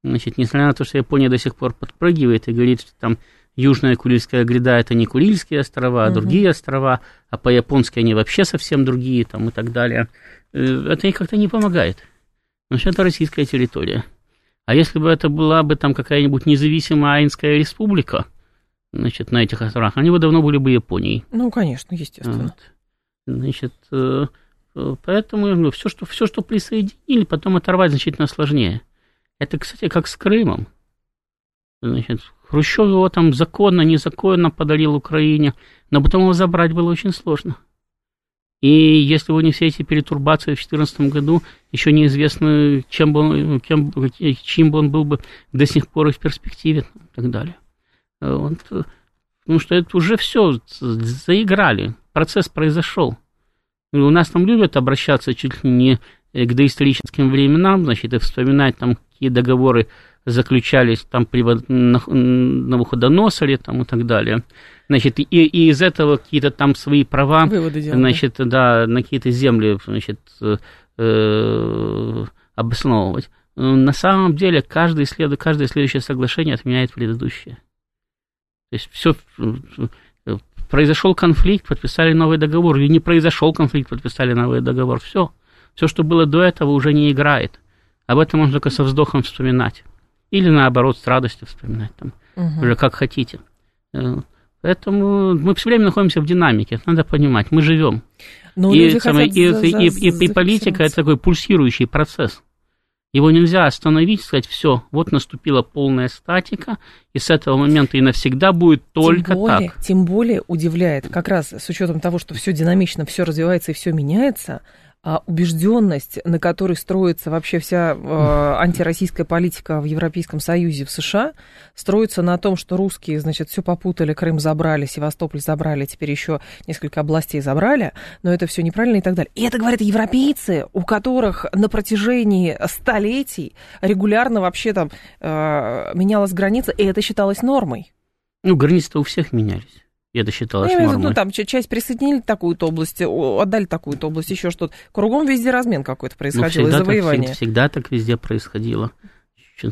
Значит, несмотря на то, что Япония до сих пор подпрыгивает и говорит, что там Южная Курильская гряда это не Курильские острова, а угу. другие острова, а по-японски они вообще совсем другие там и так далее. Э, это как-то не помогает. Потому что это российская территория. А если бы это была бы там какая-нибудь независимая Айнская республика, значит, на этих островах, они бы давно были бы Японией. Ну, конечно, естественно. Вот. Значит, э, э, поэтому ну, все, что, все, что присоединили, потом оторвать значительно сложнее. Это, кстати, как с Крымом. Значит, Хрущев его там законно, незаконно подарил Украине, но потом его забрать было очень сложно. И если бы не все эти перетурбации в 2014 году, еще неизвестно, чем бы он, кем, чьим бы он был бы до сих пор и в перспективе и так далее. Вот. Потому что это уже все заиграли, процесс произошел. У нас там любят обращаться чуть ли не к доисторическим временам, значит, и вспоминать там какие договоры заключались там при Навуходоносоре там, и так далее. Значит, и, и из этого какие-то там свои права, значит, да, на какие-то земли, значит, э, обосновывать. На самом деле каждое, след... каждое следующее соглашение отменяет предыдущее. То есть все произошел конфликт, подписали новый договор, или не произошел конфликт, подписали новый договор, все. Все, что было до этого, уже не играет. Об этом можно только со вздохом вспоминать. Или наоборот, с радостью вспоминать, там, угу. уже как хотите. Поэтому мы все время находимся в динамике, надо понимать, мы живем. И, самое, и, за, и, и, и, и политика это такой пульсирующий процесс. Его нельзя остановить, сказать, все, вот наступила полная статика, и с этого момента и навсегда будет только тем более, так. Тем более удивляет, как раз с учетом того, что все динамично, все развивается и все меняется, убежденность, на которой строится вообще вся э, антироссийская политика в Европейском Союзе, в США, строится на том, что русские, значит, все попутали, Крым забрали, Севастополь забрали, теперь еще несколько областей забрали, но это все неправильно и так далее. И это говорят европейцы, у которых на протяжении столетий регулярно вообще там э, менялась граница, и это считалось нормой. Ну, границы-то у всех менялись. И это считалось ну, нормой. Ну, там часть присоединили такую-то область, отдали такую-то область, еще что-то. Кругом везде размен какой-то происходил, ну, и завоевание. Так, всегда так везде происходило.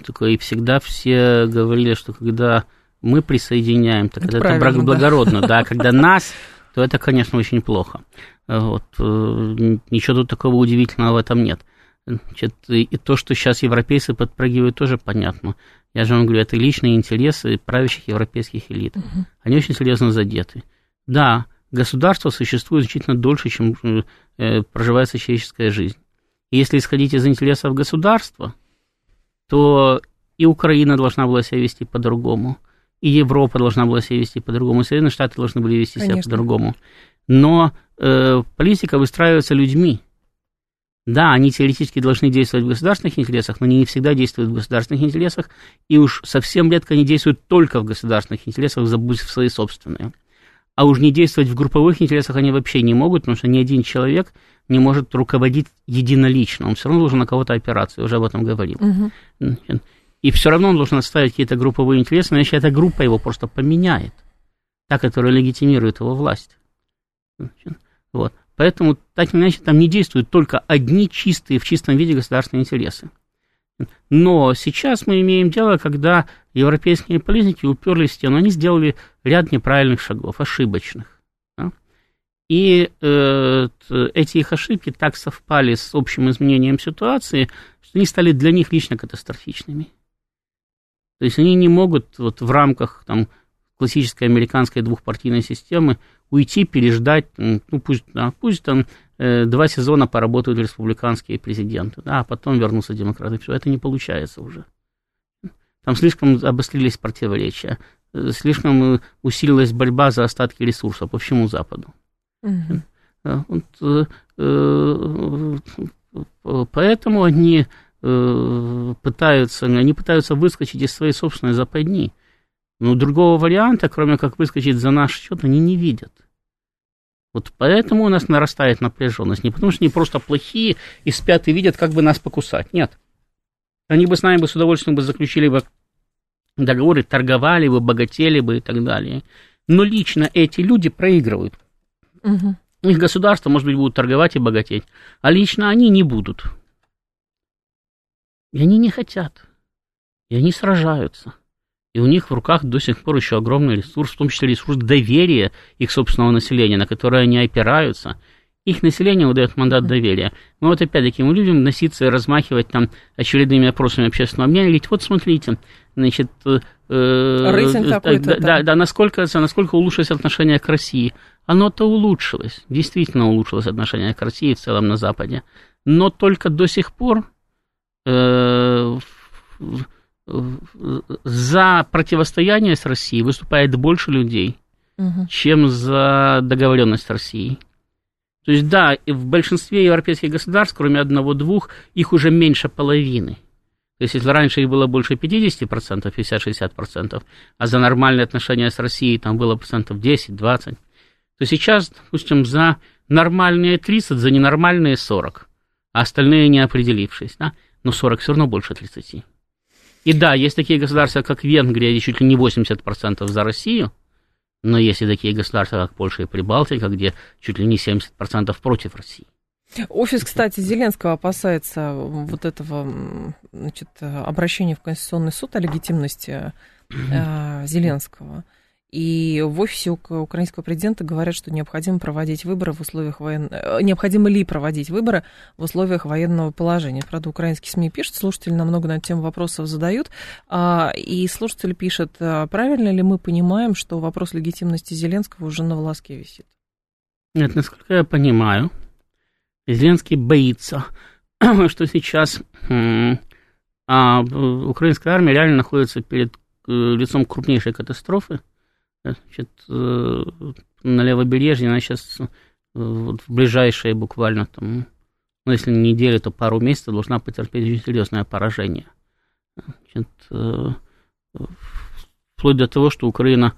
такое, и всегда все говорили, что когда мы присоединяем, так это, это благородно, да, когда нас то это, конечно, очень плохо. Вот. Ничего тут такого удивительного в этом нет. Значит, и то, что сейчас европейцы подпрыгивают, тоже понятно. Я же вам говорю, это личные интересы правящих европейских элит. Угу. Они очень серьезно задеты. Да, государство существует значительно дольше, чем э, проживается человеческая жизнь. И если исходить из интересов государства, то и Украина должна была себя вести по-другому, и Европа должна была себя вести по-другому, и Соединенные Штаты должны были вести Конечно. себя по-другому. Но э, политика выстраивается людьми. Да, они теоретически должны действовать в государственных интересах, но они не всегда действуют в государственных интересах, и уж совсем редко они действуют только в государственных интересах, забудь в свои собственные. А уж не действовать в групповых интересах они вообще не могут, потому что ни один человек не может руководить единолично. Он все равно должен на кого-то опираться, я уже об этом говорил. Угу. И все равно он должен отставить какие-то групповые интересы, иначе эта группа его просто поменяет. Та, которая легитимирует его власть. Вот. Поэтому, так или иначе, там не действуют только одни чистые, в чистом виде государственные интересы. Но сейчас мы имеем дело, когда европейские политики уперлись в стену, они сделали ряд неправильных шагов, ошибочных. Да? И э, эти их ошибки так совпали с общим изменением ситуации, что они стали для них лично катастрофичными. То есть они не могут вот в рамках там, классической американской двухпартийной системы уйти, переждать, ну пусть, да, пусть там э, два сезона поработают республиканские президенты, да, а потом вернутся демократы. Все, это не получается уже. Там слишком обострились противоречия, э, слишком усилилась борьба за остатки ресурсов по всему Западу. Угу. Вот, э, поэтому они пытаются, они пытаются выскочить из своей собственной западни. Но другого варианта, кроме как выскочить за наш счет, они не видят. Вот поэтому у нас нарастает напряженность. Не потому что они просто плохие и спят и видят, как бы нас покусать. Нет. Они бы с нами бы с удовольствием бы заключили бы договоры, торговали бы, богатели бы и так далее. Но лично эти люди проигрывают. Угу. Их государство, может быть, будут торговать и богатеть, а лично они не будут. И они не хотят. И они сражаются и у них в руках до сих пор еще огромный ресурс, в том числе ресурс доверия их собственного населения, на которое они опираются. Их население выдает мандат доверия. Мы вот опять-таки мы любим носиться и размахивать там очередными опросами общественного мнения, говорить, вот смотрите, значит, э, э, да, да, да, насколько, насколько улучшилось отношение к России. Оно-то улучшилось, действительно улучшилось отношение к России в целом на Западе. Но только до сих пор э, за противостояние с Россией выступает больше людей, угу. чем за договоренность с Россией. То есть, да, в большинстве европейских государств, кроме одного-двух, их уже меньше половины. То есть, если раньше их было больше 50%, 50-60%, а за нормальные отношения с Россией там было процентов 10-20%, то сейчас, допустим, за нормальные 30, за ненормальные 40, а остальные не определившись, да? но 40 все равно больше 30. И да, есть такие государства, как Венгрия, где чуть ли не 80% за Россию, но есть и такие государства, как Польша и Прибалтика, где чуть ли не 70% против России. Офис, кстати, Зеленского опасается вот этого значит, обращения в Конституционный суд о легитимности э, Зеленского. И в офисе украинского президента говорят, что необходимо проводить выборы в условиях воен... Э, необходимо ли проводить выборы в условиях военного положения. Правда, украинские СМИ пишут, слушатели намного на тему вопросов задают. А, и слушатель пишет, а правильно ли мы понимаем, что вопрос легитимности Зеленского уже на волоске висит? Нет, насколько я понимаю, Зеленский боится, что сейчас а, украинская армия реально находится перед э, лицом крупнейшей катастрофы, Значит, э, на левобережье она сейчас э, вот, в ближайшие буквально там, ну, если не неделю, то пару месяцев должна потерпеть очень серьезное поражение. Значит, э, вплоть до того, что Украина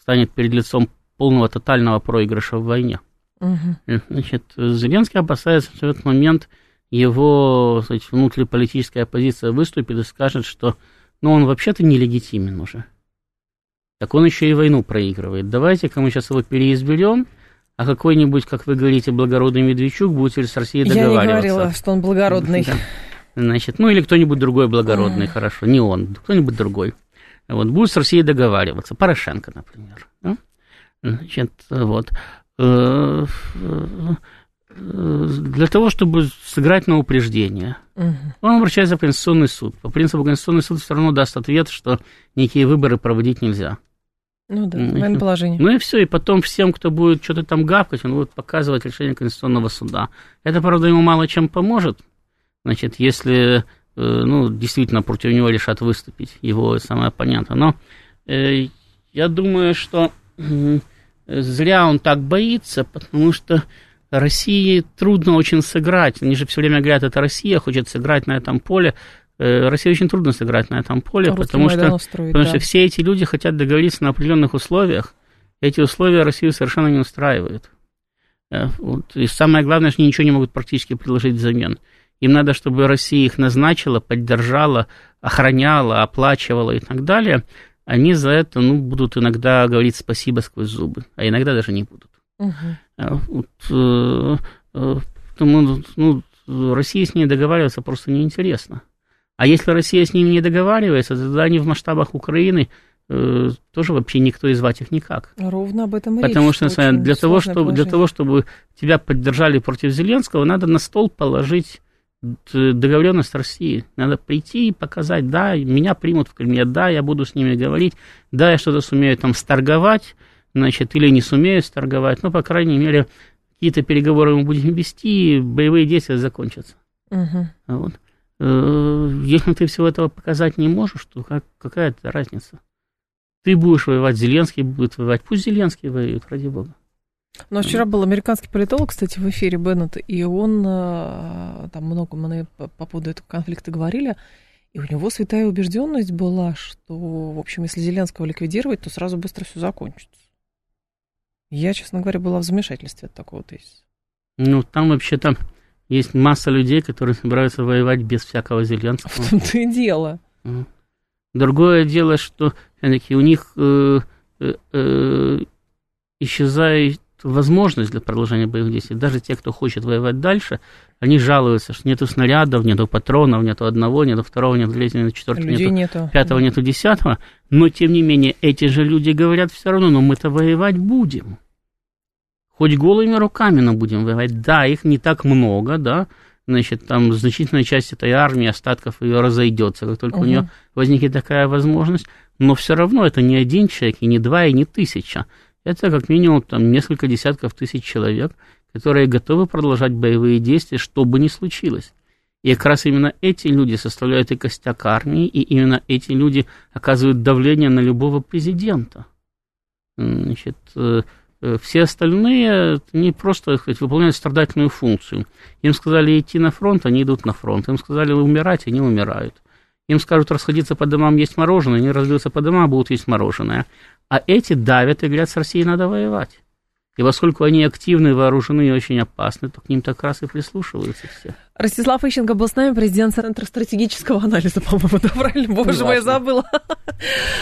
станет перед лицом полного тотального проигрыша в войне. Угу. Значит, Зеленский опасается, что в этот момент его значит, внутриполитическая оппозиция выступит и скажет, что ну, он вообще-то нелегитимен уже так он еще и войну проигрывает. Давайте-ка мы сейчас его переизберем, а какой-нибудь, как вы говорите, благородный Медведчук будет с Россией договариваться. Я не говорила, что он благородный. Значит, ну или кто-нибудь другой благородный, mm. хорошо, не он, кто-нибудь другой. Вот, будет с Россией договариваться, Порошенко, например. Да? Значит, вот. э, для того, чтобы сыграть на упреждение. Угу. Он обращается в Конституционный суд. По принципу Конституционный суд все равно даст ответ, что никакие выборы проводить нельзя. Ну да, военное положение. Ну и все, и потом всем, кто будет что-то там гавкать, он будет показывать решение Конституционного суда. Это, правда, ему мало чем поможет. Значит, если, ну, действительно против него решат выступить его самые оппоненты. Но э, я думаю, что э, зря он так боится, потому что России трудно очень сыграть. Они же все время говорят, это Россия хочет сыграть на этом поле. Э, России очень трудно сыграть на этом поле, Русский потому, что, строить, потому да. что все эти люди хотят договориться на определенных условиях. Эти условия Россию совершенно не устраивают. Э, вот. И самое главное, что они ничего не могут практически предложить взамен. Им надо, чтобы Россия их назначила, поддержала, охраняла, оплачивала и так далее. Они за это ну, будут иногда говорить спасибо сквозь зубы, а иногда даже не будут. Угу. Вот, ну, Россия с ней договариваться просто неинтересно. А если Россия с ними не договаривается, тогда они в масштабах Украины э, тоже вообще никто и звать их никак. Ровно об этом и Потому речь, что, что для, того, чтобы, для того, чтобы тебя поддержали против Зеленского, надо на стол положить договоренность России. Надо прийти и показать, да, меня примут в Кремле, да, я буду с ними говорить, да, я что-то сумею там сторговать, значит, или не сумеют торговать, но, по крайней мере, какие-то переговоры мы будем вести, и боевые действия закончатся. Угу. Вот. Э, если ты всего этого показать не можешь, то как, какая это разница? Ты будешь воевать, Зеленский будет воевать, пусть Зеленский воюет, ради бога. У нас вчера был американский политолог, кстати, в эфире Беннет, и он, э, там много мы по поводу этого конфликта говорили, и у него святая убежденность была, что, в общем, если Зеленского ликвидировать, то сразу быстро все закончится. Я, честно говоря, была в замешательстве от такого тезиса. Ну, там вообще там есть масса людей, которые собираются воевать без всякого Зеленского. В том-то и дело. Другое дело, что у них э, э, э, исчезает возможность для продолжения боевых действий. Даже те, кто хочет воевать дальше, они жалуются, что нету снарядов, нету патронов, нету одного, нету второго, нету третьего, нету четвертого, нету, нету пятого, нету десятого. Но, тем не менее, эти же люди говорят все равно, но мы-то воевать будем. Хоть голыми руками, но будем воевать. Да, их не так много, да, значит, там значительная часть этой армии, остатков ее разойдется, как только угу. у нее возникнет такая возможность, но все равно это не один человек, и не два, и не тысяча. Это как минимум там несколько десятков тысяч человек, которые готовы продолжать боевые действия, что бы ни случилось. И как раз именно эти люди составляют и костяк армии, и именно эти люди оказывают давление на любого президента. Значит, э, все остальные не просто так сказать, выполняют страдательную функцию. Им сказали идти на фронт, они идут на фронт. Им сказали умирать, они умирают. Им скажут расходиться по домам, есть мороженое, они разбьются по домам, будут есть мороженое. А эти давят и говорят, с Россией надо воевать. И поскольку они активны, вооружены и очень опасны, то к ним так раз и прислушиваются все. Ростислав Ищенко был с нами, президент Центра стратегического анализа, по-моему, да, правильно? Боже мой, я забыла.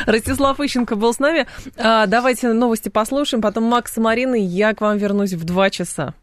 Ростислав Ищенко был с нами. А, давайте новости послушаем, потом Макс и Марина, я к вам вернусь в два часа.